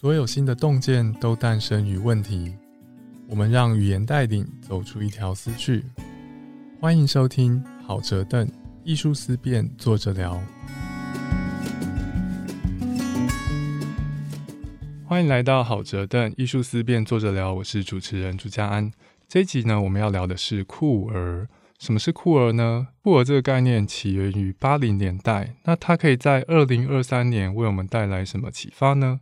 所有新的洞见都诞生于问题。我们让语言带领走出一条思绪。欢迎收听好哲邓艺术思辨，坐着聊。欢迎来到好哲邓艺术思辨，坐着聊。我是主持人朱家安。这一集呢，我们要聊的是酷儿。什么是酷儿呢？酷儿这个概念起源于八零年代，那它可以在二零二三年为我们带来什么启发呢？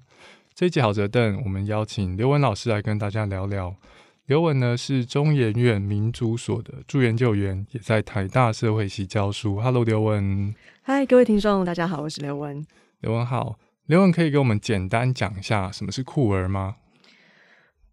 这一集好哲邓，我们邀请刘文老师来跟大家聊聊。刘文呢是中研院民主所的助研究员，也在台大社会系教书。Hello，刘文。嗨，各位听众，大家好，我是刘文。刘文好，刘文可以给我们简单讲一下什么是酷儿吗？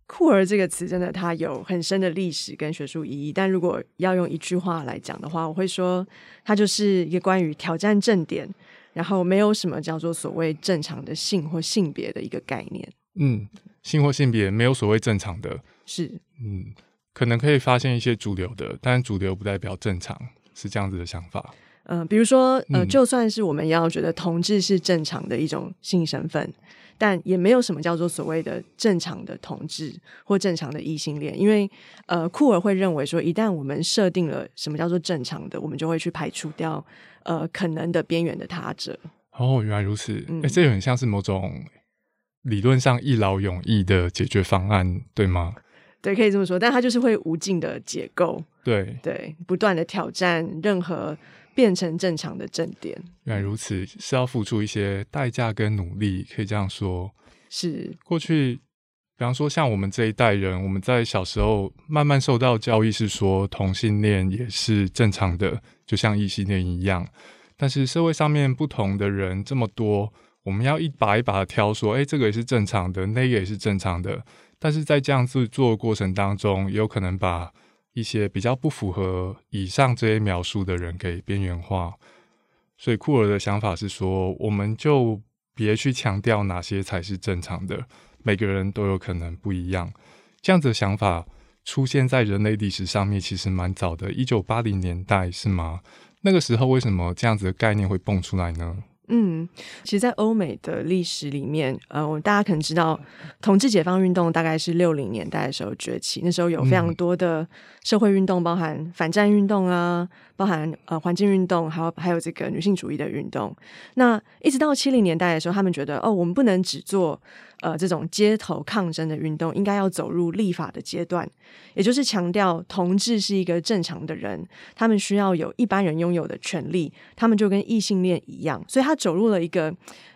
酷儿这个词真的，它有很深的历史跟学术意义。但如果要用一句话来讲的话，我会说，它就是一个关于挑战正点，然后没有什么叫做所谓正常的性或性别的一个概念。嗯，性或性别没有所谓正常的，是嗯，可能可以发现一些主流的，但主流不代表正常，是这样子的想法。嗯，比如说，呃，就算是我们要觉得同志是正常的一种性身份。但也没有什么叫做所谓的正常的同志或正常的异性恋，因为呃，库尔会认为说，一旦我们设定了什么叫做正常的，我们就会去排除掉呃可能的边缘的他者。哦，原来如此，哎，这很像是某种理论上一劳永逸的解决方案，对吗？对，可以这么说，但它就是会无尽的解构，对对，不断的挑战任何。变成正常的正点，原来如此，是要付出一些代价跟努力，可以这样说。是过去，比方说像我们这一代人，我们在小时候慢慢受到教育，是说同性恋也是正常的，就像异性恋一样。但是社会上面不同的人这么多，我们要一把一把的挑，说，哎，这个也是正常的，那个也是正常的。但是在这样子做的过程当中，有可能把。一些比较不符合以上这些描述的人给边缘化，所以库尔的想法是说，我们就别去强调哪些才是正常的，每个人都有可能不一样。这样子的想法出现在人类历史上面，其实蛮早的，一九八零年代是吗？那个时候为什么这样子的概念会蹦出来呢？嗯，其实，在欧美的历史里面，呃，我大家可能知道，统治解放运动大概是六零年代的时候崛起，那时候有非常多的社会运动，包含反战运动啊。包含呃环境运动，还有还有这个女性主义的运动。那一直到七零年代的时候，他们觉得哦，我们不能只做呃这种街头抗争的运动，应该要走入立法的阶段，也就是强调同志是一个正常的人，他们需要有一般人拥有的权利，他们就跟异性恋一样。所以他走入了一个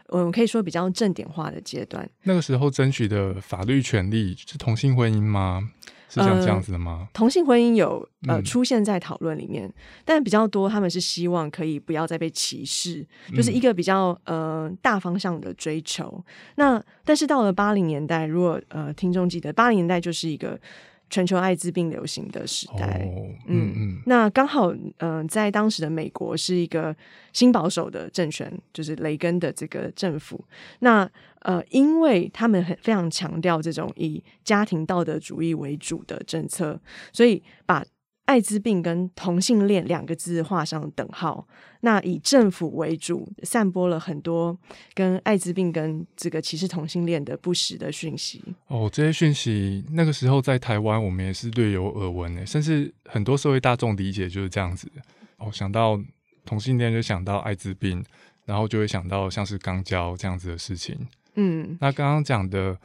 我们可以说比较正点化的阶段。那个时候争取的法律权利是同性婚姻吗？是像这样子的吗？同性婚姻有呃出现在讨论里面，但比较多他们是希望可以不要再被歧视，就是一个比较呃大方向的追求。那但是到了八零年代，如果呃听众记得，八零年代就是一个。全球艾滋病流行的时代，嗯嗯，那刚好，嗯，在当时的美国是一个新保守的政权，就是雷根的这个政府。那呃，因为他们很非常强调这种以家庭道德主义为主的政策，所以把。艾滋病跟同性恋两个字画上等号，那以政府为主，散播了很多跟艾滋病跟这个歧视同性恋的不实的讯息。哦，这些讯息那个时候在台湾，我们也是略有耳闻诶，甚至很多社会大众理解就是这样子。哦，想到同性恋就想到艾滋病，然后就会想到像是肛交这样子的事情。嗯，那刚刚讲的。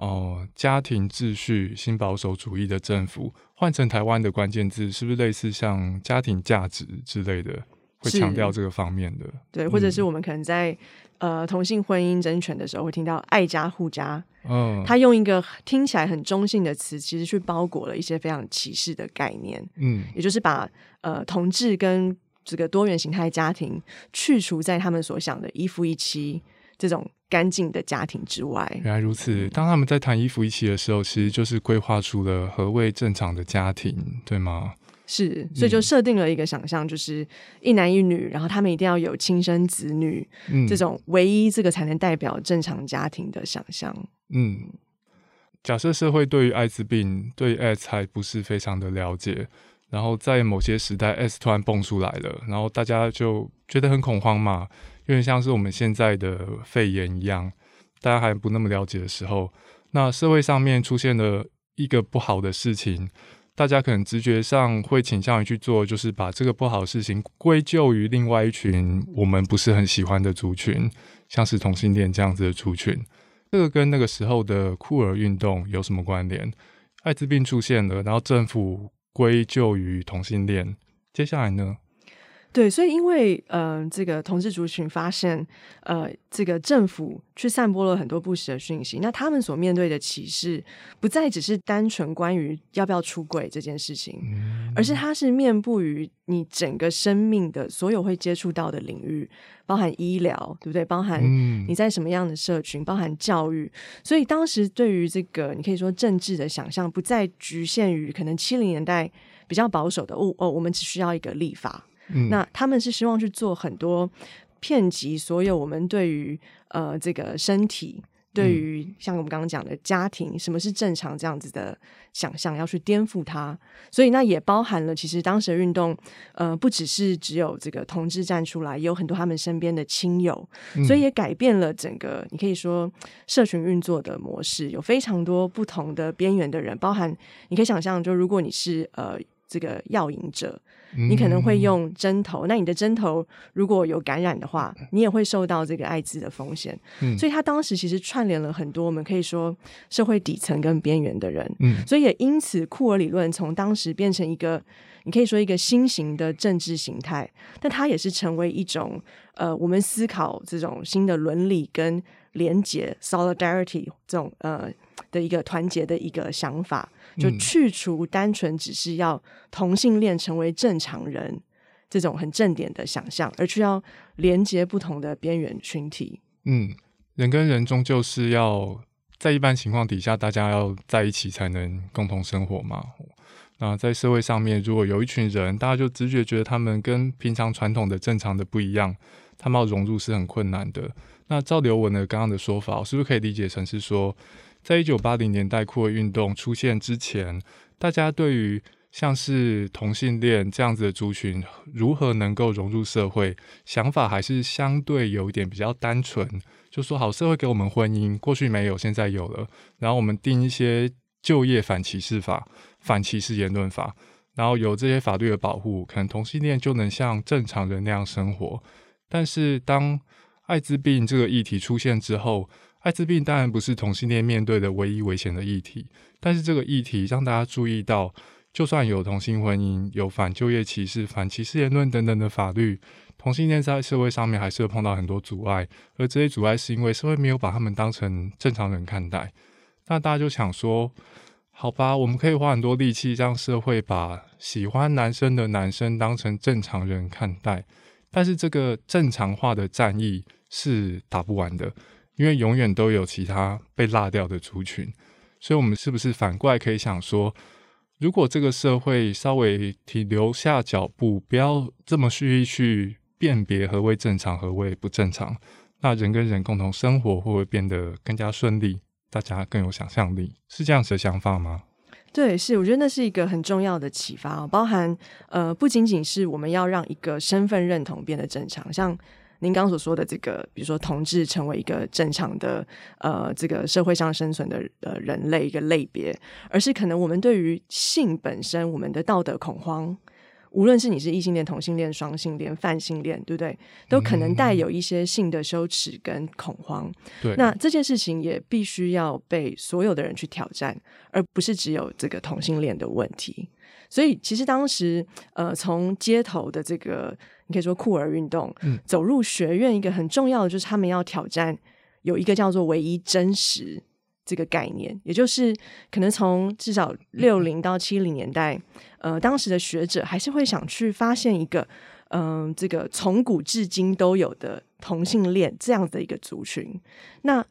哦，家庭秩序、新保守主义的政府，换成台湾的关键字，是不是类似像家庭价值之类的，会强调这个方面的？对，或者是我们可能在呃同性婚姻争权的时候，会听到爱家护家。嗯，他用一个听起来很中性的词，其实去包裹了一些非常歧视的概念。嗯，也就是把呃同志跟这个多元形态家庭去除在他们所想的一夫一妻这种。干净的家庭之外，原来如此。当他们在谈衣服一起的时候，其实就是规划出了何谓正常的家庭，对吗？是，所以就设定了一个想象，就是一男一女，然后他们一定要有亲生子女，这种唯一这个才能代表正常家庭的想象。嗯，假设社会对于艾滋病、对 S 还不是非常的了解，然后在某些时代 S 突然蹦出来了，然后大家就觉得很恐慌嘛。有点像是我们现在的肺炎一样，大家还不那么了解的时候，那社会上面出现了一个不好的事情，大家可能直觉上会倾向于去做，就是把这个不好的事情归咎于另外一群我们不是很喜欢的族群，像是同性恋这样子的族群。这个跟那个时候的酷儿运动有什么关联？艾滋病出现了，然后政府归咎于同性恋，接下来呢？对，所以因为呃，这个同志族群发现，呃，这个政府去散播了很多不实的讯息，那他们所面对的歧视不再只是单纯关于要不要出轨这件事情，而是它是面布于你整个生命的所有会接触到的领域，包含医疗，对不对？包含你在什么样的社群，包含教育。所以当时对于这个，你可以说政治的想象，不再局限于可能七零年代比较保守的哦哦，我们只需要一个立法。那他们是希望去做很多遍及所有我们对于呃这个身体，对于像我们刚刚讲的家庭，什么是正常这样子的想象，要去颠覆它。所以那也包含了，其实当时的运动，呃，不只是只有这个同志站出来，也有很多他们身边的亲友，所以也改变了整个你可以说社群运作的模式，有非常多不同的边缘的人，包含你可以想象，就如果你是呃这个药瘾者。你可能会用针头，那你的针头如果有感染的话，你也会受到这个艾滋的风险。所以他当时其实串联了很多我们可以说社会底层跟边缘的人。嗯所以也因此库尔理论从当时变成一个，你可以说一个新型的政治形态，但它也是成为一种呃，我们思考这种新的伦理跟连结 （solidarity） 这种呃。的一个团结的一个想法，就去除单纯只是要同性恋成为正常人这种很正点的想象，而去要连接不同的边缘群体。嗯，人跟人终究是要在一般情况底下，大家要在一起才能共同生活嘛。那在社会上面，如果有一群人，大家就直觉觉得他们跟平常传统的正常的不一样，他们要融入是很困难的。那照刘文的刚刚的说法，是不是可以理解成是说？在一九八零年代酷儿运动出现之前，大家对于像是同性恋这样子的族群如何能够融入社会，想法还是相对有一点比较单纯，就说好社会给我们婚姻，过去没有，现在有了，然后我们定一些就业反歧视法、反歧视言论法，然后有这些法律的保护，可能同性恋就能像正常人那样生活。但是当艾滋病这个议题出现之后，艾滋病当然不是同性恋面对的唯一危险的议题，但是这个议题让大家注意到，就算有同性婚姻、有反就业歧视、反歧视言论等等的法律，同性恋在社会上面还是会碰到很多阻碍，而这些阻碍是因为社会没有把他们当成正常人看待。那大家就想说，好吧，我们可以花很多力气让社会把喜欢男生的男生当成正常人看待，但是这个正常化的战役是打不完的。因为永远都有其他被落掉的族群，所以我们是不是反过来可以想说，如果这个社会稍微停留下脚步，不要这么蓄意去辨别何为正常，何为不正常，那人跟人共同生活会不会变得更加顺利？大家更有想象力，是这样子的想法吗？对，是，我觉得那是一个很重要的启发哦，包含呃，不仅仅是我们要让一个身份认同变得正常，像。您刚所说的这个，比如说同志成为一个正常的呃，这个社会上生存的呃人类一个类别，而是可能我们对于性本身，我们的道德恐慌，无论是你是异性恋、同性恋、双性恋、泛性恋，对不对？都可能带有一些性的羞耻跟恐慌。对，那这件事情也必须要被所有的人去挑战，而不是只有这个同性恋的问题。所以，其实当时呃，从街头的这个。你可以说酷儿运动，走入学院一个很重要的就是他们要挑战有一个叫做唯一真实这个概念，也就是可能从至少六零到七零年代，呃，当时的学者还是会想去发现一个，嗯，这个从古至今都有的同性恋这样的一个族群。那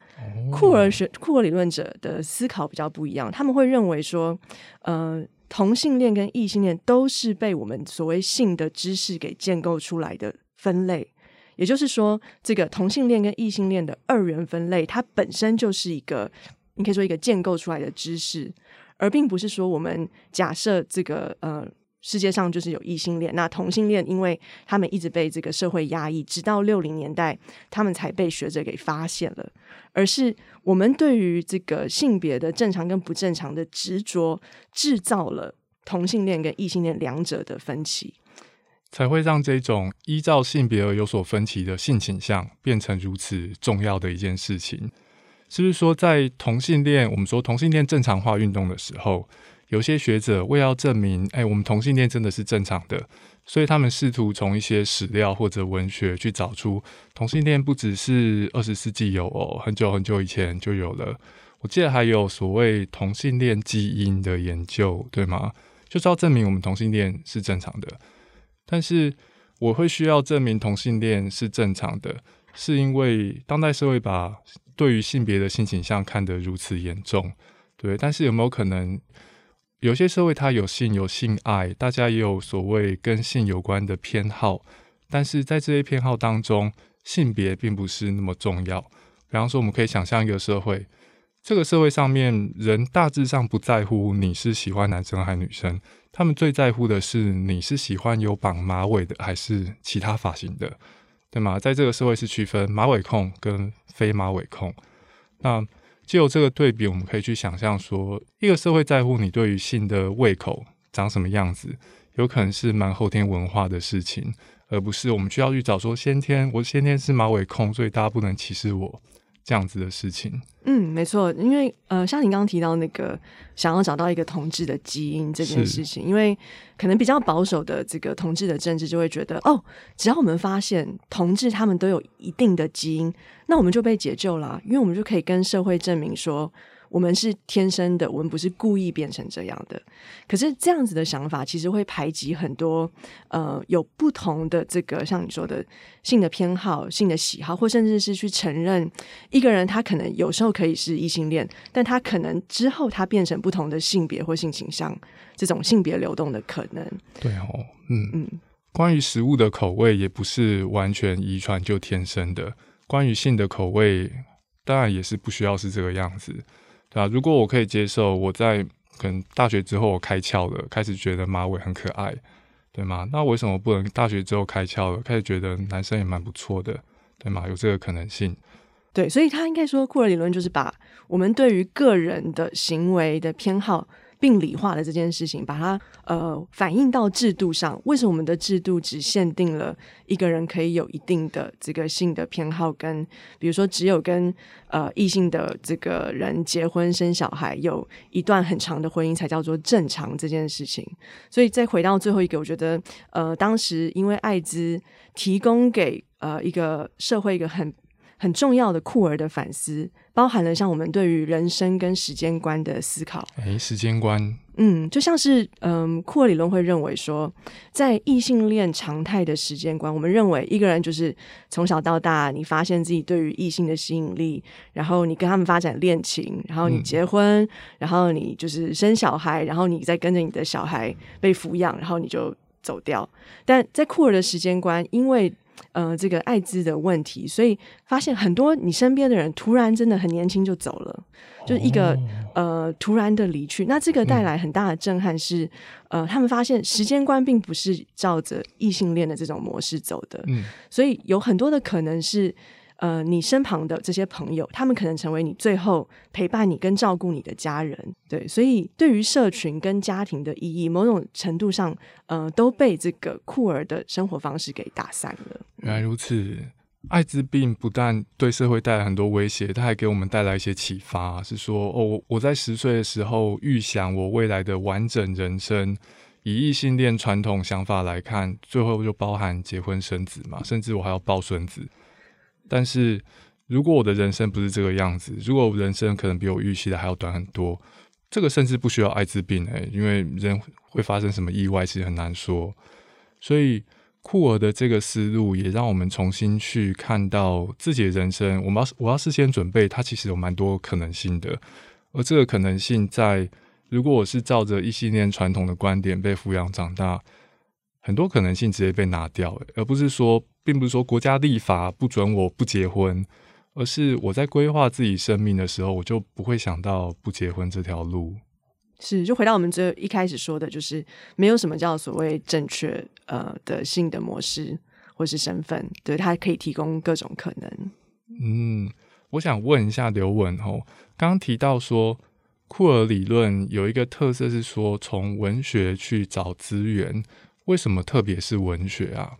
酷儿学酷儿理论者的思考比较不一样，他们会认为说，呃。同性恋跟异性恋都是被我们所谓性的知识给建构出来的分类，也就是说，这个同性恋跟异性恋的二元分类，它本身就是一个，你可以说一个建构出来的知识，而并不是说我们假设这个呃世界上就是有异性恋，那同性恋因为他们一直被这个社会压抑，直到六零年代他们才被学者给发现了。而是我们对于这个性别的正常跟不正常的执着，制造了同性恋跟异性恋两者的分歧，才会让这种依照性别而有所分歧的性倾向变成如此重要的一件事情。是不是说，在同性恋，我们说同性恋正常化运动的时候？有些学者为要证明，哎，我们同性恋真的是正常的，所以他们试图从一些史料或者文学去找出同性恋不只是二十世纪有哦，很久很久以前就有了。我记得还有所谓同性恋基因的研究，对吗？就是要证明我们同性恋是正常的。但是我会需要证明同性恋是正常的，是因为当代社会把对于性别的性倾向看得如此严重，对。但是有没有可能？有些社会它有性有性爱，大家也有所谓跟性有关的偏好，但是在这些偏好当中，性别并不是那么重要。比方说，我们可以想象一个社会，这个社会上面人大致上不在乎你是喜欢男生还是女生，他们最在乎的是你是喜欢有绑马尾的还是其他发型的，对吗？在这个社会是区分马尾控跟非马尾控，那。就有这个对比，我们可以去想象说，一个社会在乎你对于性的胃口长什么样子，有可能是蛮后天文化的事情，而不是我们需要去找说先天我先天是马尾控，所以大家不能歧视我。这样子的事情，嗯，没错，因为呃，像你刚刚提到那个想要找到一个同志的基因这件事情，因为可能比较保守的这个同志的政治就会觉得，哦，只要我们发现同志他们都有一定的基因，那我们就被解救了，因为我们就可以跟社会证明说。我们是天生的，我们不是故意变成这样的。可是这样子的想法，其实会排挤很多呃有不同的这个像你说的性的偏好、性的喜好，或甚至是去承认一个人他可能有时候可以是异性恋，但他可能之后他变成不同的性别或性倾向，这种性别流动的可能。对哦，嗯嗯。关于食物的口味，也不是完全遗传就天生的。关于性的口味，当然也是不需要是这个样子。对啊，如果我可以接受，我在可能大学之后我开窍了，开始觉得马尾很可爱，对吗？那为什么不能大学之后开窍了，开始觉得男生也蛮不错的，对吗？有这个可能性。对，所以他应该说库尔理论就是把我们对于个人的行为的偏好。病理化的这件事情，把它呃反映到制度上。为什么我们的制度只限定了一个人可以有一定的这个性的偏好，跟比如说只有跟呃异性的这个人结婚生小孩，有一段很长的婚姻才叫做正常这件事情？所以再回到最后一个，我觉得呃当时因为艾滋提供给呃一个社会一个很。很重要的库尔的反思，包含了像我们对于人生跟时间观的思考。诶，时间观，嗯，就像是嗯，库尔理论会认为说，在异性恋常态的时间观，我们认为一个人就是从小到大，你发现自己对于异性的吸引力，然后你跟他们发展恋情，然后你结婚，然后你就是生小孩，然后你再跟着你的小孩被抚养，然后你就走掉。但在库尔的时间观，因为呃，这个艾滋的问题，所以发现很多你身边的人突然真的很年轻就走了，就是一个呃突然的离去。那这个带来很大的震撼是，呃，他们发现时间观并不是照着异性恋的这种模式走的，嗯，所以有很多的可能是。呃，你身旁的这些朋友，他们可能成为你最后陪伴你跟照顾你的家人，对，所以对于社群跟家庭的意义，某种程度上，呃，都被这个酷儿的生活方式给打散了。原来如此，艾滋病不但对社会带来很多威胁，它还给我们带来一些启发，是说，哦，我在十岁的时候预想我未来的完整人生，以异性恋传统想法来看，最后就包含结婚生子嘛，甚至我还要抱孙子。但是，如果我的人生不是这个样子，如果人生可能比我预期的还要短很多，这个甚至不需要艾滋病诶，因为人会发生什么意外其实很难说。所以库尔的这个思路也让我们重新去看到自己的人生。我们要我要事先准备，它其实有蛮多可能性的。而这个可能性在，如果我是照着一系列传统的观点被抚养长大。很多可能性直接被拿掉，而不是说，并不是说国家立法不准我不结婚，而是我在规划自己生命的时候，我就不会想到不结婚这条路。是，就回到我们最一开始说的，就是没有什么叫所谓正确呃的性的模式或是身份，对它可以提供各种可能。嗯，我想问一下刘文哦，刚刚提到说库尔理论有一个特色是说从文学去找资源，为什么特别是文学啊？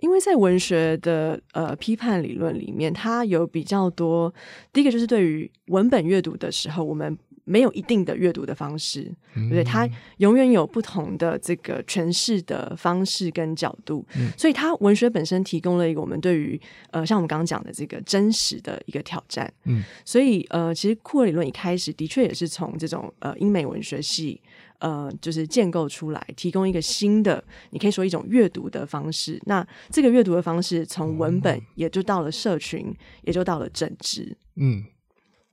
因为在文学的呃批判理论里面，它有比较多，第一个就是对于文本阅读的时候，我们。没有一定的阅读的方式，对不对？它永远有不同的这个诠释的方式跟角度，所以它文学本身提供了一个我们对于呃，像我们刚刚讲的这个真实的一个挑战。嗯，所以呃，其实库尔理论一开始的确也是从这种呃英美文学系呃，就是建构出来，提供一个新的，你可以说一种阅读的方式。那这个阅读的方式从文本也就到了社群，也就到了政治。嗯。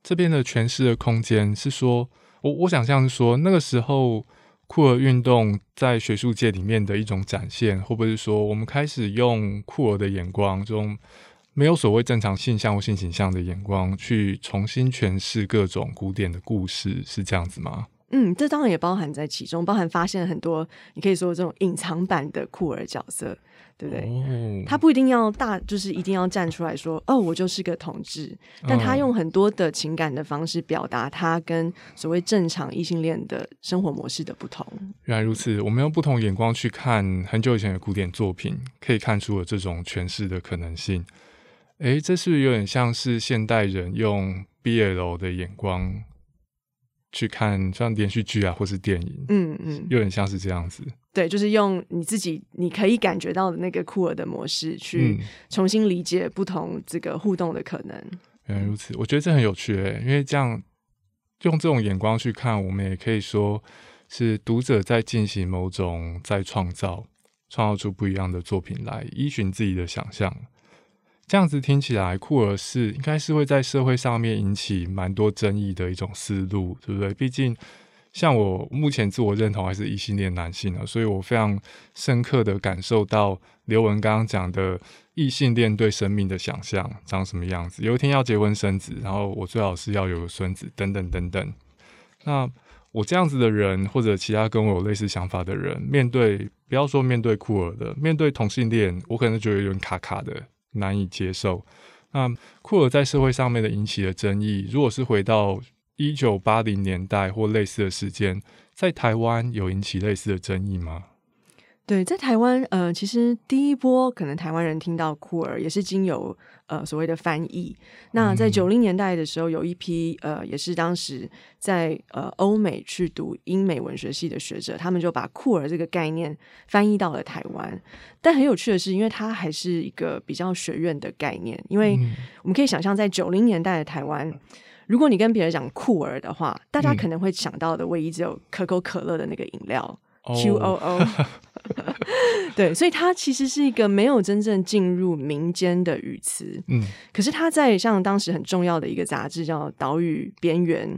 这边的诠释的空间是说，我我想象是说，那个时候酷儿运动在学术界里面的一种展现，会不会是说，我们开始用酷儿的眼光，这种没有所谓正常性向或性倾向的眼光，去重新诠释各种古典的故事，是这样子吗？嗯，这当然也包含在其中，包含发现很多，你可以说这种隐藏版的酷儿角色。对不对？他不一定要大，就是一定要站出来说：“哦，我就是个同志。”但他用很多的情感的方式表达他跟所谓正常异性恋的生活模式的不同。原来如此，我们用不同眼光去看很久以前的古典作品，可以看出了这种诠释的可能性。哎，这是不是有点像是现代人用 BL 的眼光去看像连续剧啊，或是电影？嗯嗯，有点像是这样子。对，就是用你自己你可以感觉到的那个酷儿的模式，去重新理解不同这个互动的可能。原来如此，我觉得这很有趣诶，因为这样用这种眼光去看，我们也可以说是读者在进行某种在创造，创造出不一样的作品来，依循自己的想象。这样子听起来，酷儿是应该是会在社会上面引起蛮多争议的一种思路，对不对？毕竟。像我目前自我认同还是异性恋男性啊，所以我非常深刻的感受到刘文刚刚讲的异性恋对生命的想象长什么样子。有一天要结婚生子，然后我最好是要有个孙子，等等等等。那我这样子的人，或者其他跟我有类似想法的人，面对不要说面对酷儿的，面对同性恋，我可能觉得有点卡卡的，难以接受。那库尔在社会上面的引起的争议，如果是回到。一九八零年代或类似的时间，在台湾有引起类似的争议吗？对，在台湾，呃，其实第一波可能台湾人听到酷儿也是经由呃所谓的翻译。那在九零年代的时候，有一批呃也是当时在呃欧美去读英美文学系的学者，他们就把酷儿这个概念翻译到了台湾。但很有趣的是，因为它还是一个比较学院的概念，因为我们可以想象，在九零年代的台湾。如果你跟别人讲酷儿的话，大家可能会想到的唯一只有可口可乐的那个饮料 Q O O。对，所以它其实是一个没有真正进入民间的语词。嗯，可是它在像当时很重要的一个杂志叫《岛屿边缘》，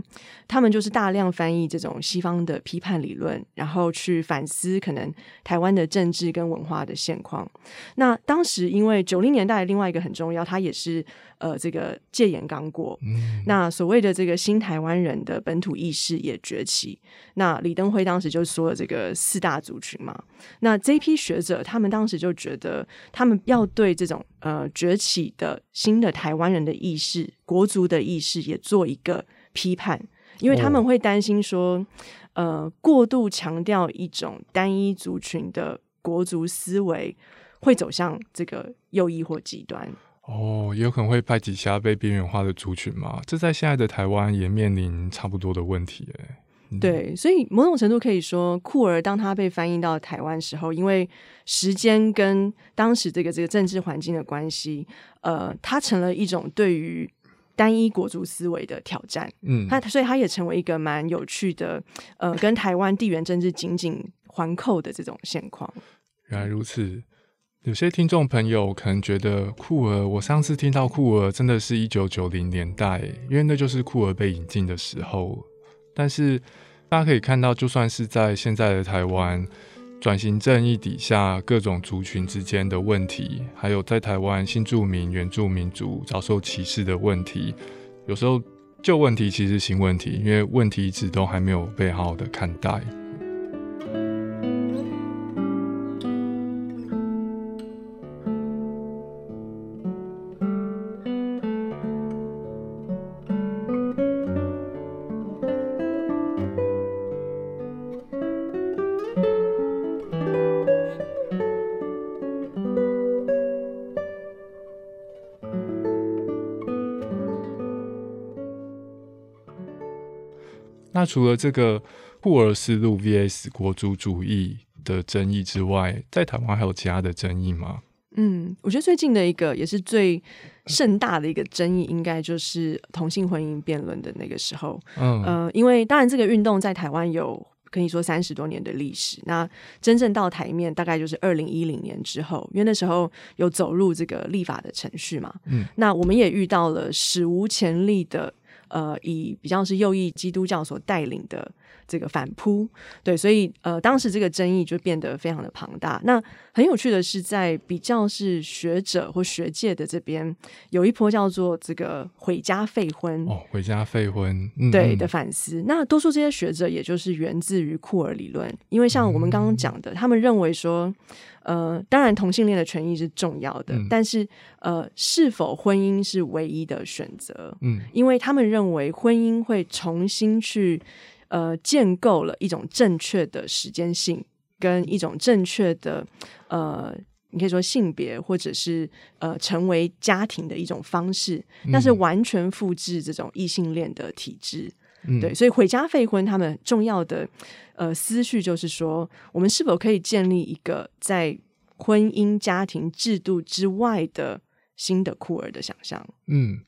他们就是大量翻译这种西方的批判理论，然后去反思可能台湾的政治跟文化的现况。那当时因为九零年代另外一个很重要，它也是。呃，这个戒严刚过，那所谓的这个新台湾人的本土意识也崛起。那李登辉当时就说了这个四大族群嘛，那这批学者他们当时就觉得，他们要对这种呃崛起的新的台湾人的意识、国族的意识也做一个批判，因为他们会担心说，呃，过度强调一种单一族群的国族思维，会走向这个右翼或极端。哦，也有可能会派几下被边缘化的族群嘛？这在现在的台湾也面临差不多的问题，哎。对，所以某种程度可以说，酷儿当他被翻译到台湾时候，因为时间跟当时这个这个政治环境的关系，呃，它成了一种对于单一国族思维的挑战。嗯，它所以它也成为一个蛮有趣的，呃，跟台湾地缘政治紧紧环扣的这种现况。原来如此。有些听众朋友可能觉得酷儿，我上次听到酷儿真的是一九九零年代，因为那就是酷儿被引进的时候。但是大家可以看到，就算是在现在的台湾，转型正义底下各种族群之间的问题，还有在台湾新住民、原住民族遭受歧视的问题，有时候旧问题其实新问题，因为问题一直都还没有被好好的看待。那除了这个布尔斯路 VS 国族主义的争议之外，在台湾还有其他的争议吗？嗯，我觉得最近的一个也是最盛大的一个争议，应该就是同性婚姻辩论的那个时候。嗯，呃，因为当然这个运动在台湾有可以说三十多年的历史，那真正到台面大概就是二零一零年之后，因为那时候有走入这个立法的程序嘛。嗯，那我们也遇到了史无前例的。呃，以比较是右翼基督教所带领的这个反扑，对，所以呃，当时这个争议就变得非常的庞大。那很有趣的是，在比较是学者或学界的这边，有一波叫做这个“毁家废婚”哦，“毁家废婚”对的反思。那多数这些学者，也就是源自于库尔理论，因为像我们刚刚讲的，他们认为说。呃，当然，同性恋的权益是重要的，但是呃，是否婚姻是唯一的选择？嗯，因为他们认为婚姻会重新去呃建构了一种正确的时间性，跟一种正确的呃，你可以说性别或者是呃成为家庭的一种方式，那是完全复制这种异性恋的体制。对，所以毁家废婚，他们重要的呃思绪就是说，我们是否可以建立一个在婚姻家庭制度之外的新的酷儿的想象？嗯，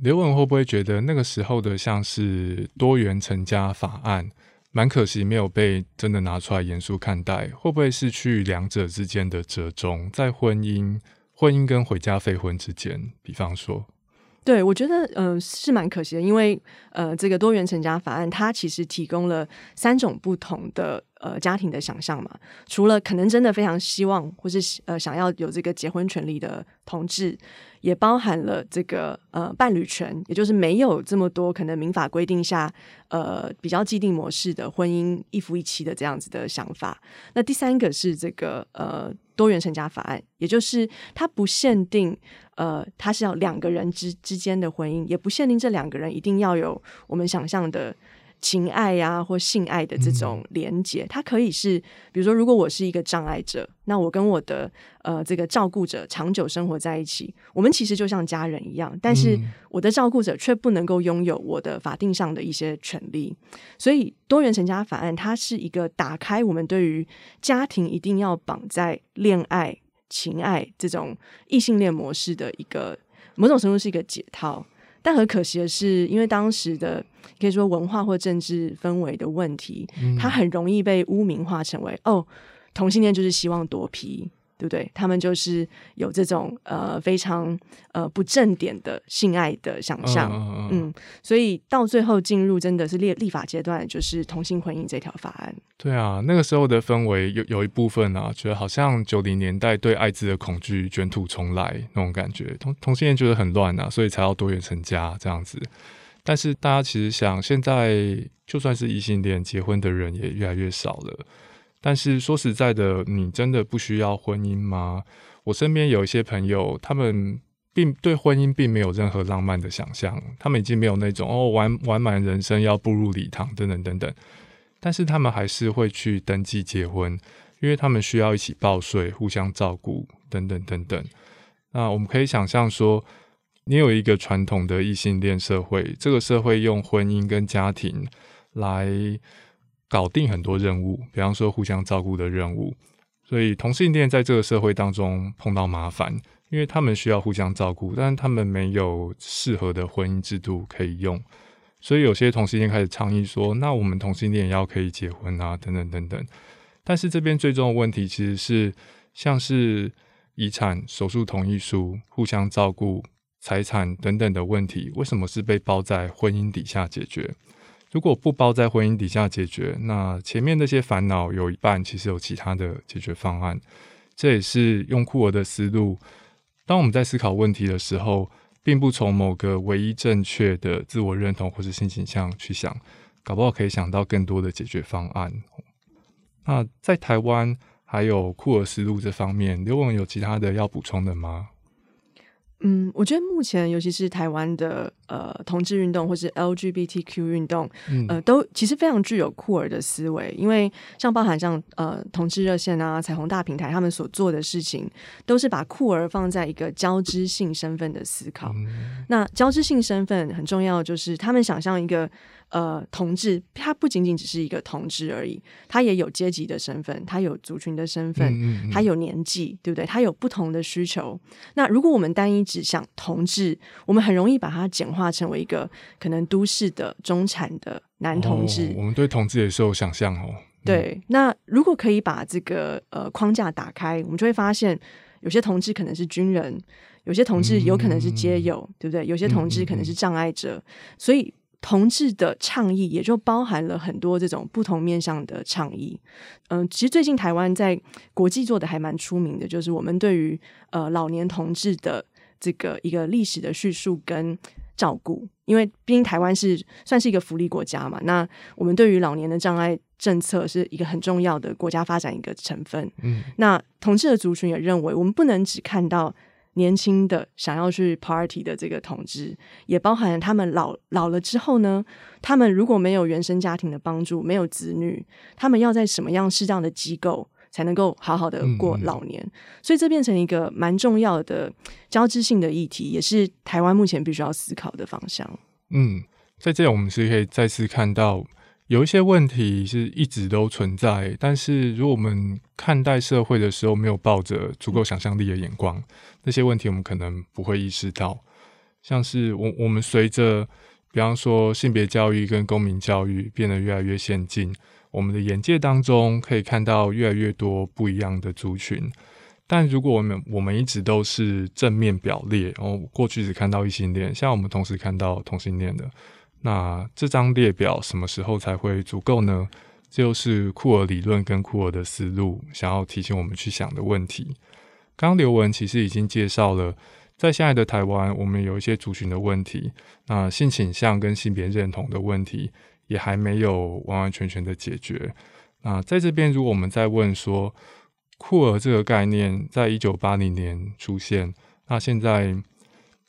刘文会不会觉得那个时候的像是多元成家法案，蛮可惜没有被真的拿出来严肃看待？会不会是去两者之间的折中，在婚姻婚姻跟回家废婚之间？比方说。对，我觉得嗯是蛮可惜的，因为呃这个多元成家法案它其实提供了三种不同的呃家庭的想象嘛，除了可能真的非常希望或是呃想要有这个结婚权利的同志。也包含了这个呃伴侣权，也就是没有这么多可能民法规定下呃比较既定模式的婚姻一夫一妻的这样子的想法。那第三个是这个呃多元成家法案，也就是它不限定呃它是要两个人之之间的婚姻，也不限定这两个人一定要有我们想象的。情爱呀，或性爱的这种连接，它可以是，比如说，如果我是一个障碍者，那我跟我的呃这个照顾者长久生活在一起，我们其实就像家人一样，但是我的照顾者却不能够拥有我的法定上的一些权利。所以，多元成家法案它是一个打开我们对于家庭一定要绑在恋爱、情爱这种异性恋模式的一个某种程度是一个解套。但很可惜的是，因为当时的可以说文化或政治氛围的问题，它很容易被污名化成为哦，同性恋就是希望夺皮。对不对？他们就是有这种呃非常呃不正点的性爱的想象，嗯，所以到最后进入真的是立立法阶段，就是同性婚姻这条法案。对啊，那个时候的氛围有有一部分啊，觉得好像九零年代对艾滋的恐惧卷土重来那种感觉，同同性恋觉得很乱啊，所以才要多元成家这样子。但是大家其实想，现在就算是异性恋结婚的人也越来越少了。但是说实在的，你真的不需要婚姻吗？我身边有一些朋友，他们并对婚姻并没有任何浪漫的想象，他们已经没有那种哦完完满人生要步入礼堂等等等等。但是他们还是会去登记结婚，因为他们需要一起报税、互相照顾等等等等。那我们可以想象说，你有一个传统的异性恋社会，这个社会用婚姻跟家庭来。搞定很多任务，比方说互相照顾的任务，所以同性恋在这个社会当中碰到麻烦，因为他们需要互相照顾，但是他们没有适合的婚姻制度可以用，所以有些同性恋开始倡议说：“那我们同性恋要可以结婚啊，等等等等。”但是这边最终的问题其实是像是遗产、手术同意书、互相照顾、财产等等的问题，为什么是被包在婚姻底下解决？如果不包在婚姻底下解决，那前面那些烦恼有一半其实有其他的解决方案。这也是用库尔的思路。当我们在思考问题的时候，并不从某个唯一正确的自我认同或是性倾向去想，搞不好可以想到更多的解决方案。那在台湾还有酷儿思路这方面，刘文有其他的要补充的吗？嗯，我觉得目前尤其是台湾的呃同志运动或是 LGBTQ 运动，呃，都其实非常具有酷儿的思维，因为像包含像呃同志热线啊、彩虹大平台，他们所做的事情都是把酷儿放在一个交织性身份的思考。那交织性身份很重要，就是他们想象一个。呃，同志他不仅仅只是一个同志而已，他也有阶级的身份，他有族群的身份，他有年纪，对不对？他有不同的需求。那如果我们单一指向同志，我们很容易把它简化成为一个可能都市的中产的男同志。我们对同志也是有想象哦。对，那如果可以把这个呃框架打开，我们就会发现，有些同志可能是军人，有些同志有可能是街友，对不对？有些同志可能是障碍者，所以。同志的倡议也就包含了很多这种不同面向的倡议。嗯，其实最近台湾在国际做的还蛮出名的，就是我们对于呃老年同志的这个一个历史的叙述跟照顾。因为毕竟台湾是算是一个福利国家嘛，那我们对于老年的障碍政策是一个很重要的国家发展一个成分。嗯，那同志的族群也认为，我们不能只看到。年轻的想要去 party 的这个同志，也包含他们老老了之后呢，他们如果没有原生家庭的帮助，没有子女，他们要在什么样适当的机构才能够好好的过老年？所以这变成一个蛮重要的交织性的议题，也是台湾目前必须要思考的方向。嗯，在这里我们是可以再次看到。有一些问题是一直都存在，但是如果我们看待社会的时候没有抱着足够想象力的眼光，那些问题我们可能不会意识到。像是我我们随着，比方说性别教育跟公民教育变得越来越先进，我们的眼界当中可以看到越来越多不一样的族群。但如果我们我们一直都是正面表列，然后过去只看到异性恋，像我们同时看到同性恋的。那这张列表什么时候才会足够呢？这就是库尔理论跟库尔的思路想要提醒我们去想的问题。刚刘文其实已经介绍了，在现在的台湾，我们有一些族群的问题，那性倾向跟性别认同的问题也还没有完完全全的解决。那在这边，如果我们在问说，库尔这个概念在一九八零年出现，那现在？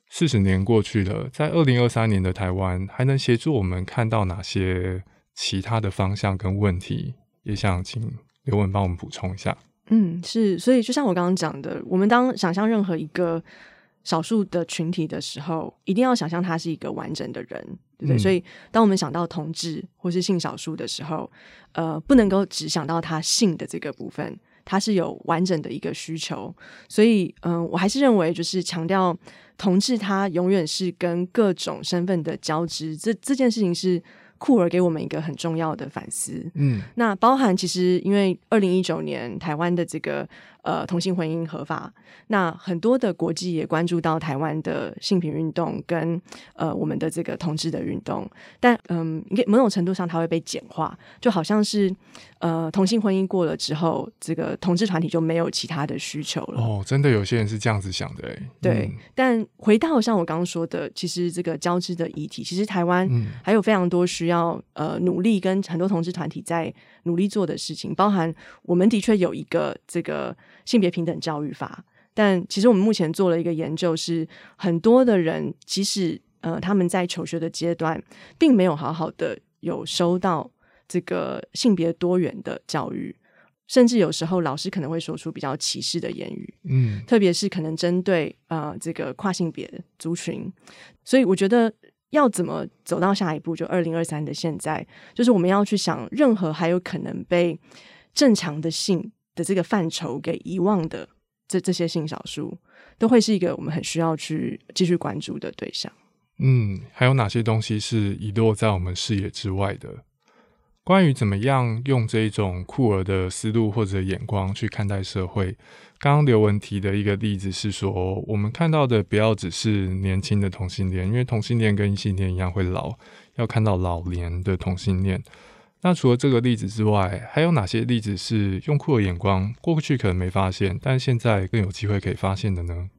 四十年过去了，在二零二三年的台湾，还能协助我们看到哪些其他的方向跟问题？也想请刘文帮我们补充一下。嗯，是，所以就像我刚刚讲的，我们当想象任何一个少数的群体的时候，一定要想象他是一个完整的人，对不对？所以，当我们想到同志或是性少数的时候，呃，不能够只想到他性的这个部分，他是有完整的一个需求。所以，嗯，我还是认为，就是强调。同志他永远是跟各种身份的交织，这这件事情是库尔给我们一个很重要的反思。嗯，那包含其实因为二零一九年台湾的这个。呃，同性婚姻合法，那很多的国际也关注到台湾的性平运动跟呃我们的这个同志的运动，但嗯，某种程度上它会被简化，就好像是呃同性婚姻过了之后，这个同志团体就没有其他的需求了。哦，真的有些人是这样子想的哎。对，但回到像我刚刚说的，其实这个交织的议题，其实台湾还有非常多需要呃努力跟很多同志团体在努力做的事情，包含我们的确有一个这个。性别平等教育法，但其实我们目前做了一个研究，是很多的人，即使呃他们在求学的阶段，并没有好好的有收到这个性别多元的教育，甚至有时候老师可能会说出比较歧视的言语，嗯，特别是可能针对呃这个跨性别族群，所以我觉得要怎么走到下一步，就二零二三的现在，就是我们要去想，任何还有可能被正常的性。的这个范畴给遗忘的这这些性少数，都会是一个我们很需要去继续关注的对象。嗯，还有哪些东西是遗落在我们视野之外的？关于怎么样用这一种酷儿的思路或者眼光去看待社会，刚刚刘文提的一个例子是说，我们看到的不要只是年轻的同性恋，因为同性恋跟异性恋一样会老，要看到老年的同性恋。那除了这个例子之外，还有哪些例子是用酷儿眼光过去可能没发现，但现在更有机会可以发现的呢？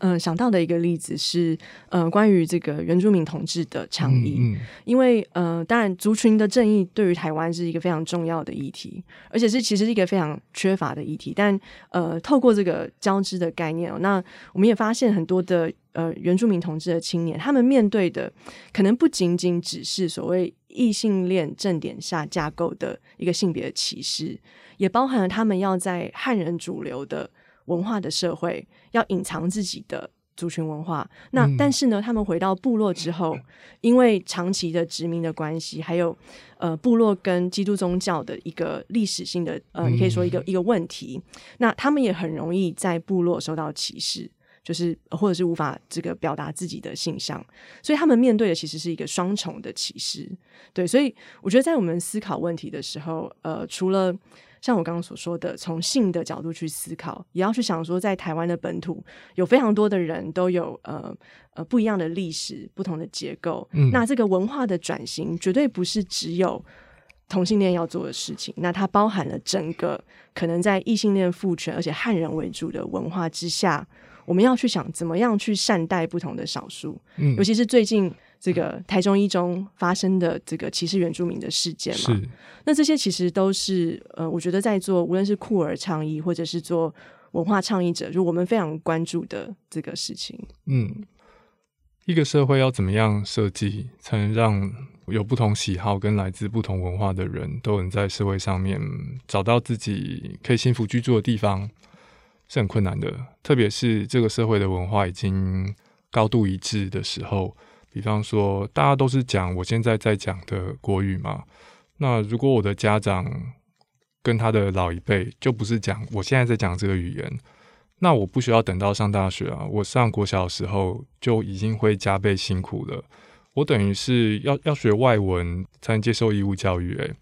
嗯想到的一个例子是，呃，关于这个原住民同志的倡议，因为呃，当然族群的正义对于台湾是一个非常重要的议题，而且是其实是一个非常缺乏的议题。但呃，透过这个交织的概念，那我们也发现很多的呃原住民同志的青年，他们面对的可能不仅仅只是所谓异性恋正点下架构的一个性别歧视，也包含了他们要在汉人主流的。文化的社会要隐藏自己的族群文化，那但是呢，他们回到部落之后，因为长期的殖民的关系，还有呃部落跟基督宗教的一个历史性的呃，你可以说一个一个问题，那他们也很容易在部落受到歧视，就是或者是无法这个表达自己的性向，所以他们面对的其实是一个双重的歧视。对，所以我觉得在我们思考问题的时候，呃，除了像我刚刚所说的，从性的角度去思考，也要去想说，在台湾的本土有非常多的人都有呃呃不一样的历史、不同的结构。嗯，那这个文化的转型绝对不是只有同性恋要做的事情，那它包含了整个可能在异性恋父权而且汉人为主的文化之下，我们要去想怎么样去善待不同的少数。嗯，尤其是最近。这个台中一中发生的这个歧视原住民的事件嘛，那这些其实都是呃，我觉得在做无论是酷儿倡议或者是做文化倡议者，就我们非常关注的这个事情。嗯，一个社会要怎么样设计，才能让有不同喜好跟来自不同文化的人都能在社会上面找到自己可以幸福居住的地方，是很困难的。特别是这个社会的文化已经高度一致的时候。比方说，大家都是讲我现在在讲的国语嘛。那如果我的家长跟他的老一辈就不是讲我现在在讲这个语言，那我不需要等到上大学啊，我上国小的时候就已经会加倍辛苦了。我等于是要要学外文才能接受义务教育，诶，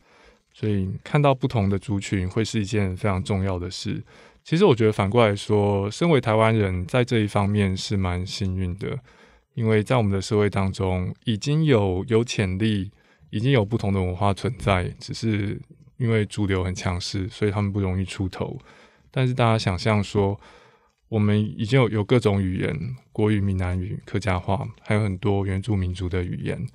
所以看到不同的族群会是一件非常重要的事。其实我觉得反过来说，身为台湾人在这一方面是蛮幸运的。因为在我们的社会当中，已经有有潜力，已经有不同的文化存在，只是因为主流很强势，所以他们不容易出头。但是大家想象说，我们已经有有各种语言，国语、闽南语、客家话，还有很多原住民族的语言。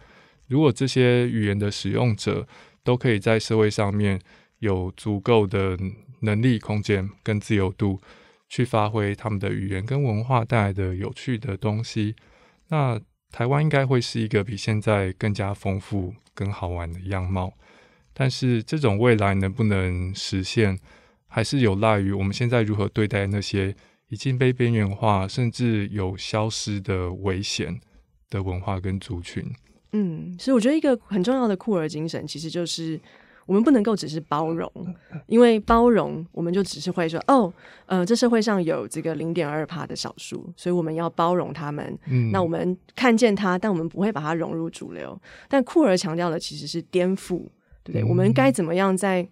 如果这些语言的使用者都可以在社会上面有足够的能力、空间跟自由度，去发挥他们的语言跟文化带来的有趣的东西。那台湾应该会是一个比现在更加丰富、更好玩的样貌，但是这种未来能不能实现，还是有赖于我们现在如何对待那些已经被边缘化甚至有消失的危险的文化跟族群。嗯，所以我觉得一个很重要的酷儿精神，其实就是。我们不能够只是包容，因为包容我们就只是会说哦，呃，这社会上有这个零点二帕的少数，所以我们要包容他们。嗯，那我们看见他，但我们不会把它融入主流。但酷儿强调的其实是颠覆，对不对？我们该怎么样在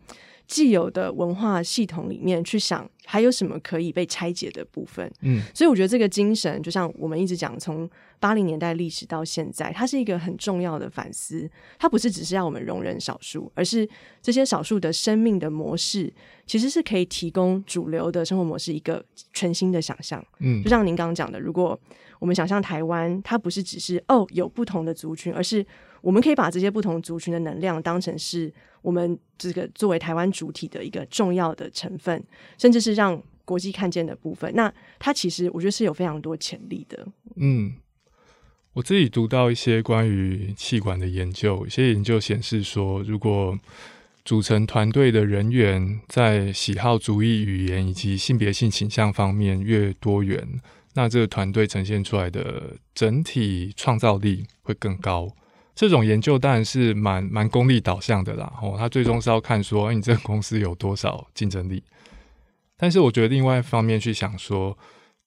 既有的文化系统里面去想，还有什么可以被拆解的部分？嗯，所以我觉得这个精神，就像我们一直讲从。八零年代历史到现在，它是一个很重要的反思。它不是只是让我们容忍少数，而是这些少数的生命的模式，其实是可以提供主流的生活模式一个全新的想象。嗯，就像您刚刚讲的，如果我们想象台湾，它不是只是哦有不同的族群，而是我们可以把这些不同族群的能量当成是我们这个作为台湾主体的一个重要的成分，甚至是让国际看见的部分。那它其实我觉得是有非常多潜力的。嗯。我自己读到一些关于气管的研究，一些研究显示说，如果组成团队的人员在喜好、主义、语言以及性别性倾向方面越多元，那这个团队呈现出来的整体创造力会更高。这种研究当然是蛮蛮功利导向的啦，哦，它最终是要看说你这个公司有多少竞争力。但是我觉得另外一方面去想说。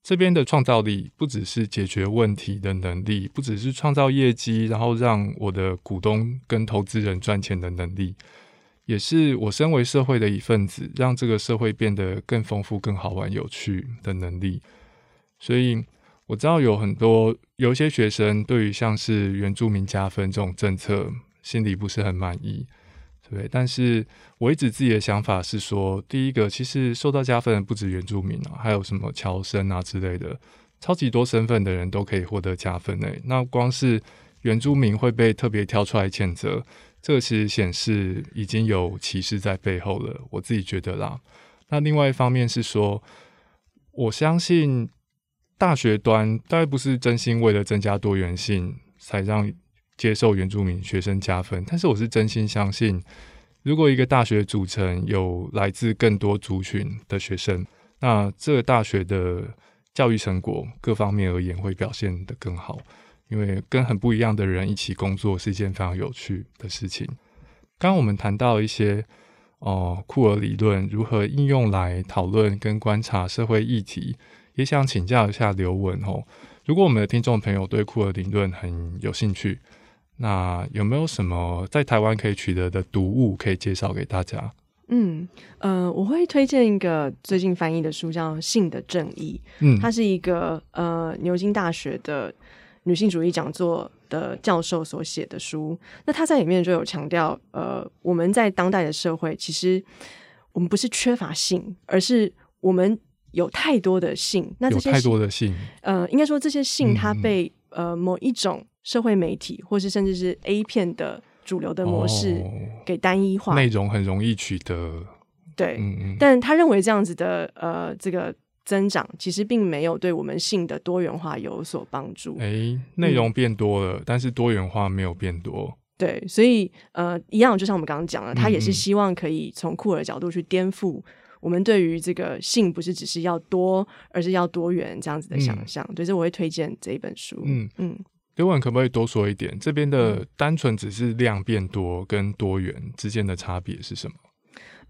这边的创造力不只是解决问题的能力，不只是创造业绩，然后让我的股东跟投资人赚钱的能力，也是我身为社会的一份子，让这个社会变得更丰富、更好玩、有趣的能力。所以我知道有很多有一些学生对于像是原住民加分这种政策，心里不是很满意。对，但是我一直自己的想法是说，第一个，其实受到加分的不止原住民啊，还有什么侨生啊之类的，超级多身份的人都可以获得加分诶。那光是原住民会被特别挑出来谴责，这个其实显示已经有歧视在背后了。我自己觉得啦。那另外一方面是说，我相信大学端大概不是真心为了增加多元性才让接受原住民学生加分，但是我是真心相信，如果一个大学组成有来自更多族群的学生，那这个大学的教育成果各方面而言会表现得更好，因为跟很不一样的人一起工作是一件非常有趣的事情。刚刚我们谈到一些。哦，库尔理论如何应用来讨论跟观察社会议题？也想请教一下刘文哦。如果我们的听众朋友对库尔理论很有兴趣，那有没有什么在台湾可以取得的读物可以介绍给大家？嗯，呃，我会推荐一个最近翻译的书，叫《性的正义》。嗯，它是一个呃牛津大学的女性主义讲座。的教授所写的书，那他在里面就有强调，呃，我们在当代的社会，其实我们不是缺乏性，而是我们有太多的性。那这些太多的性，呃，应该说这些性，它被呃某一种社会媒体，或是甚至是 A 片的主流的模式给单一化，内容很容易取得。对，但他认为这样子的呃这个。增长其实并没有对我们性的多元化有所帮助。哎，内容变多了，但是多元化没有变多。对，所以呃，一样，就像我们刚刚讲了，他也是希望可以从库尔角度去颠覆我们对于这个性不是只是要多，而是要多元这样子的想象。所以，我会推荐这一本书。嗯嗯，刘文可不可以多说一点？这边的单纯只是量变多跟多元之间的差别是什么？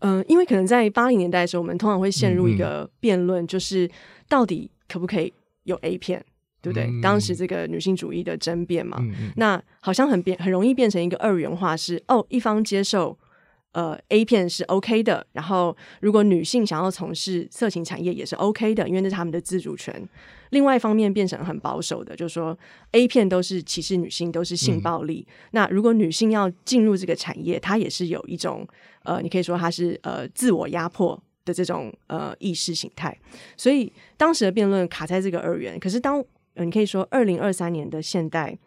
嗯，因为可能在八零年代的时候，我们通常会陷入一个辩论，就是到底可不可以有 A 片，对不对？当时这个女性主义的争辩嘛，那好像很变，很容易变成一个二元化，是哦，一方接受。呃，A 片是 OK 的，然后如果女性想要从事色情产业也是 OK 的，因为那是他们的自主权。另外一方面变成很保守的，就是说 A 片都是歧视女性，都是性暴力。那如果女性要进入这个产业，她也是有一种呃，你可以说她是呃自我压迫的这种呃意识形态。所以当时的辩论卡在这个二元。可是当你可以说二零二三年的现代，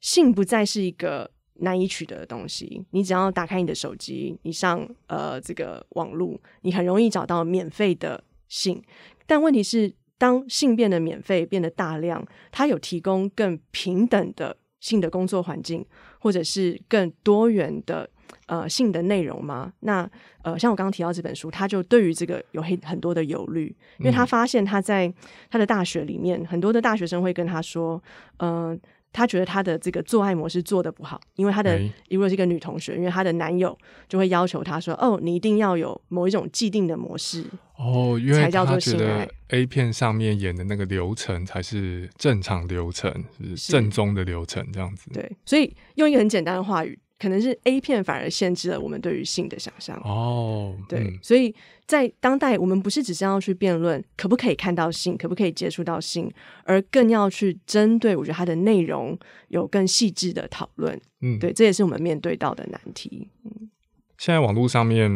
性不再是一个。难以取得的东西，你只要打开你的手机，你上呃这个网络，你很容易找到免费的性。但问题是，当性变得免费、变得大量，它有提供更平等的性的工作环境，或者是更多元的呃性的内容吗？那呃，像我刚刚提到这本书，他就对于这个有很很多的忧虑，因为他发现他在他的大学里面，很多的大学生会跟他说，嗯。他觉得她的这个做爱模式做的不好，因为她的如果是一个女同学，因为她的男友就会要求她说：“哦，你一定要有某一种既定的模式哦，因为才叫做觉得 A 片上面演的那个流程才是正常流程，是正宗的流程，这样子。”对，所以用一个很简单的话语。可能是 A 片反而限制了我们对于性的想象哦，对，所以在当代，我们不是只是要去辩论可不可以看到性，可不可以接触到性，而更要去针对我觉得它的内容有更细致的讨论。嗯，对，这也是我们面对到的难题。嗯，现在网络上面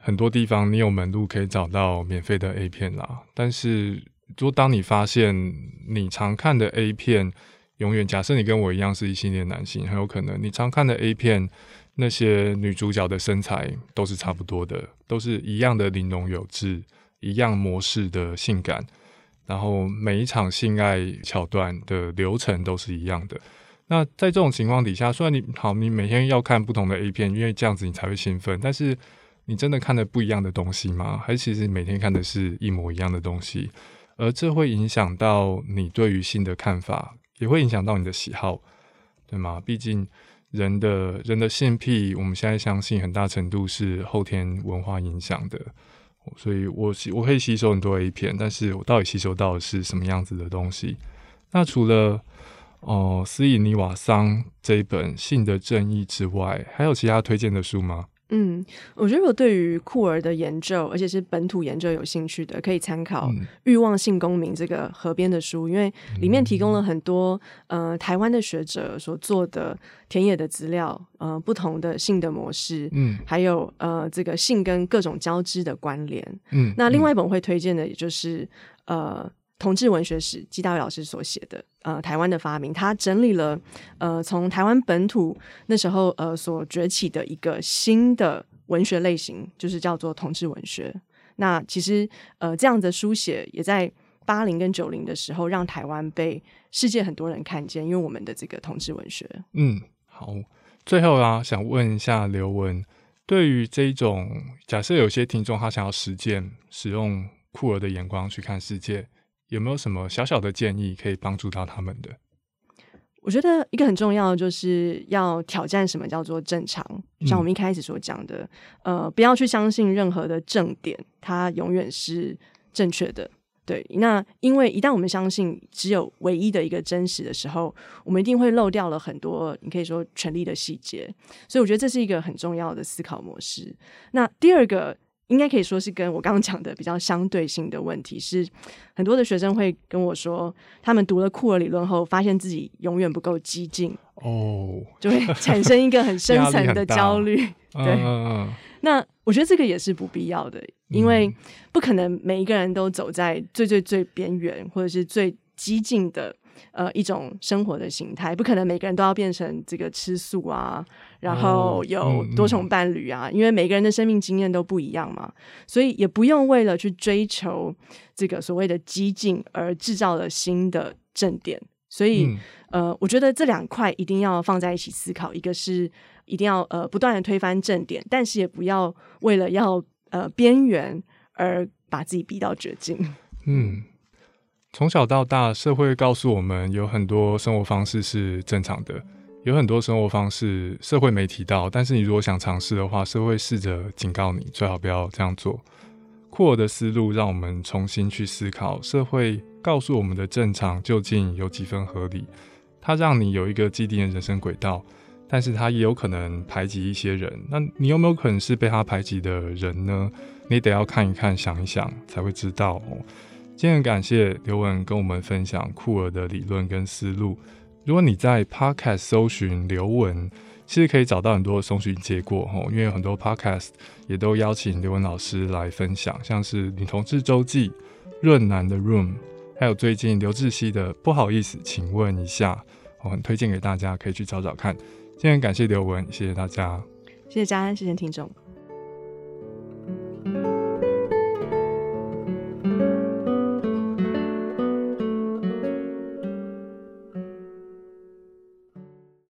很多地方你有门路可以找到免费的 A 片啦，但是如果当你发现你常看的 A 片，永远假设你跟我一样是一性恋男性，很有可能你常看的 A 片，那些女主角的身材都是差不多的，都是一样的玲珑有致，一样模式的性感，然后每一场性爱桥段的流程都是一样的。那在这种情况底下，虽然你好，你每天要看不同的 A 片，因为这样子你才会兴奋，但是你真的看的不一样的东西吗？还是其实每天看的是一模一样的东西？而这会影响到你对于性的看法。也会影响到你的喜好，对吗？毕竟人的人的性癖，我们现在相信很大程度是后天文化影响的。所以我吸我可以吸收很多 A 片，但是我到底吸收到的是什么样子的东西？那除了哦斯以尼瓦桑这一本《性的正义》之外，还有其他推荐的书吗？嗯，我觉得我对于酷儿的研究，而且是本土研究有兴趣的，可以参考《欲望性公民》这个河边的书，因为里面提供了很多呃台湾的学者所做的田野的资料，呃不同的性的模式，嗯，还有呃这个性跟各种交织的关联，嗯，那另外一本会推荐的，也就是呃同志文学史，季大卫老师所写的呃台湾的发明，他整理了呃从台湾本土那时候呃所崛起的一个新的文学类型，就是叫做同志文学。那其实呃这样的书写也在八零跟九零的时候，让台湾被世界很多人看见，因为我们的这个同志文学。嗯，好，最后啊，想问一下刘文，对于这种假设，有些听众他想要实践使用酷儿的眼光去看世界，有没有什么小小的建议可以帮助到他们的？我觉得一个很重要的就是要挑战什么叫做正常，像我们一开始所讲的，呃，不要去相信任何的正点，它永远是正确的。对，那因为一旦我们相信只有唯一的一个真实的时候，我们一定会漏掉了很多你可以说权力的细节，所以我觉得这是一个很重要的思考模式。那第二个。应该可以说是跟我刚刚讲的比较相对性的问题，是很多的学生会跟我说，他们读了库尔理论后，发现自己永远不够激进，哦，就会产生一个很深层的焦虑。对，那我觉得这个也是不必要的，因为不可能每一个人都走在最最最边缘，或者是最激进的。呃，一种生活的形态，不可能每个人都要变成这个吃素啊，然后有多重伴侣啊，因为每个人的生命经验都不一样嘛，所以也不用为了去追求这个所谓的激进而制造了新的正点。所以，呃，我觉得这两块一定要放在一起思考，一个是一定要呃不断的推翻正点，但是也不要为了要呃边缘而把自己逼到绝境。嗯。从小到大，社会告诉我们有很多生活方式是正常的，有很多生活方式社会没提到。但是你如果想尝试的话，社会试着警告你，最好不要这样做。库尔的思路让我们重新去思考，社会告诉我们的正常究竟有几分合理？它让你有一个既定的人生轨道，但是它也有可能排挤一些人。那你有没有可能是被他排挤的人呢？你得要看一看、想一想，才会知道哦。今天感谢刘文跟我们分享酷儿的理论跟思路。如果你在 Podcast 搜寻刘文，其实可以找到很多搜寻结果哦，因为有很多 Podcast 也都邀请刘文老师来分享，像是女同志周记、润南的 Room，还有最近刘志熙的不好意思，请问一下，我很推荐给大家，可以去找找看。今天感谢刘文，谢谢大家，谢谢嘉安，谢谢听众。